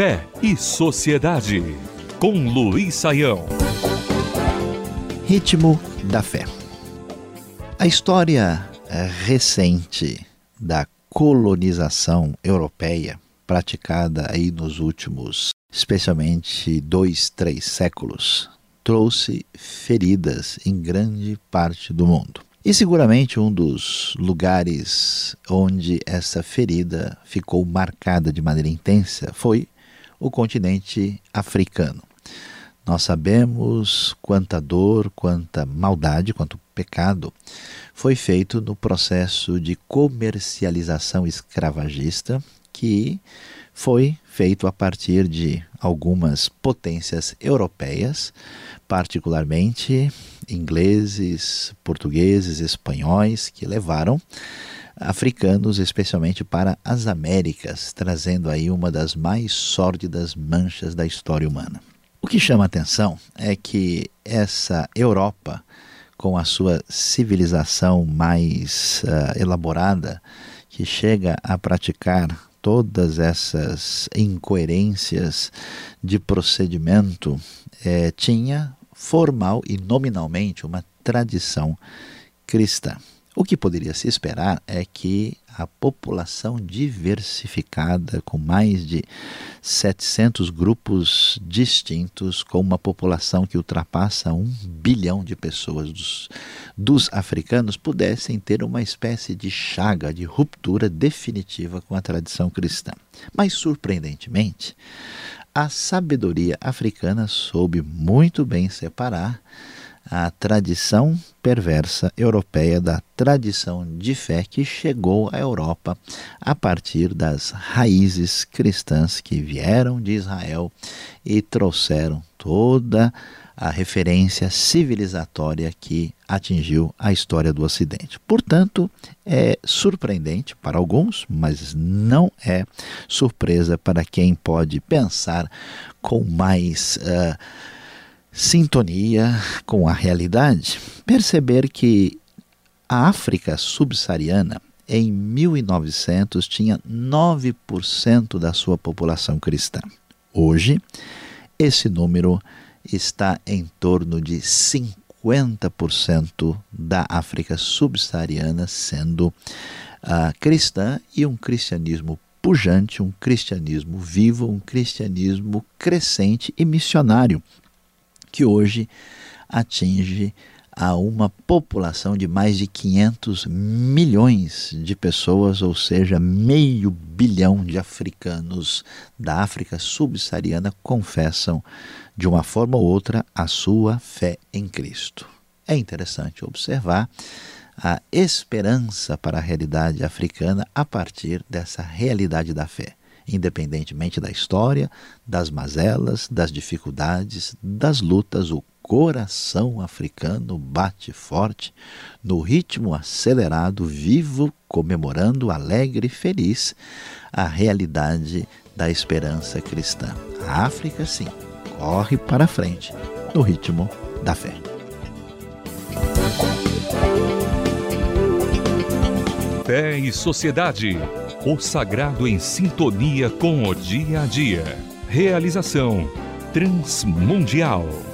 Fé e Sociedade, com Luiz Saião. Ritmo da Fé. A história recente da colonização europeia, praticada aí nos últimos, especialmente dois, três séculos, trouxe feridas em grande parte do mundo. E seguramente um dos lugares onde essa ferida ficou marcada de maneira intensa foi o continente africano. Nós sabemos quanta dor, quanta maldade, quanto pecado foi feito no processo de comercialização escravagista que foi feito a partir de algumas potências europeias, particularmente ingleses, portugueses, espanhóis, que levaram africanos, especialmente para as Américas, trazendo aí uma das mais sórdidas manchas da história humana. O que chama a atenção é que essa Europa, com a sua civilização mais uh, elaborada, que chega a praticar todas essas incoerências de procedimento, eh, tinha formal e nominalmente uma tradição cristã. O que poderia se esperar é que a população diversificada, com mais de 700 grupos distintos, com uma população que ultrapassa um bilhão de pessoas dos, dos africanos, pudessem ter uma espécie de chaga, de ruptura definitiva com a tradição cristã. Mas, surpreendentemente, a sabedoria africana soube muito bem separar a tradição perversa europeia da tradição de fé que chegou à Europa a partir das raízes cristãs que vieram de Israel e trouxeram toda a referência civilizatória que atingiu a história do Ocidente. Portanto, é surpreendente para alguns, mas não é surpresa para quem pode pensar com mais. Uh, sintonia com a realidade, perceber que a África subsaariana, em 1900, tinha 9% da sua população cristã. Hoje, esse número está em torno de 50% da África subsaariana sendo uh, cristã e um cristianismo pujante, um cristianismo vivo, um cristianismo crescente e missionário, que hoje atinge a uma população de mais de 500 milhões de pessoas, ou seja, meio bilhão de africanos da África subsaariana confessam de uma forma ou outra a sua fé em Cristo. É interessante observar a esperança para a realidade africana a partir dessa realidade da fé independentemente da história, das mazelas, das dificuldades, das lutas, o coração africano bate forte, no ritmo acelerado, vivo, comemorando, alegre e feliz a realidade da esperança cristã. A África, sim, corre para frente no ritmo da fé. Fé e Sociedade o sagrado em sintonia com o dia a dia. Realização Transmundial.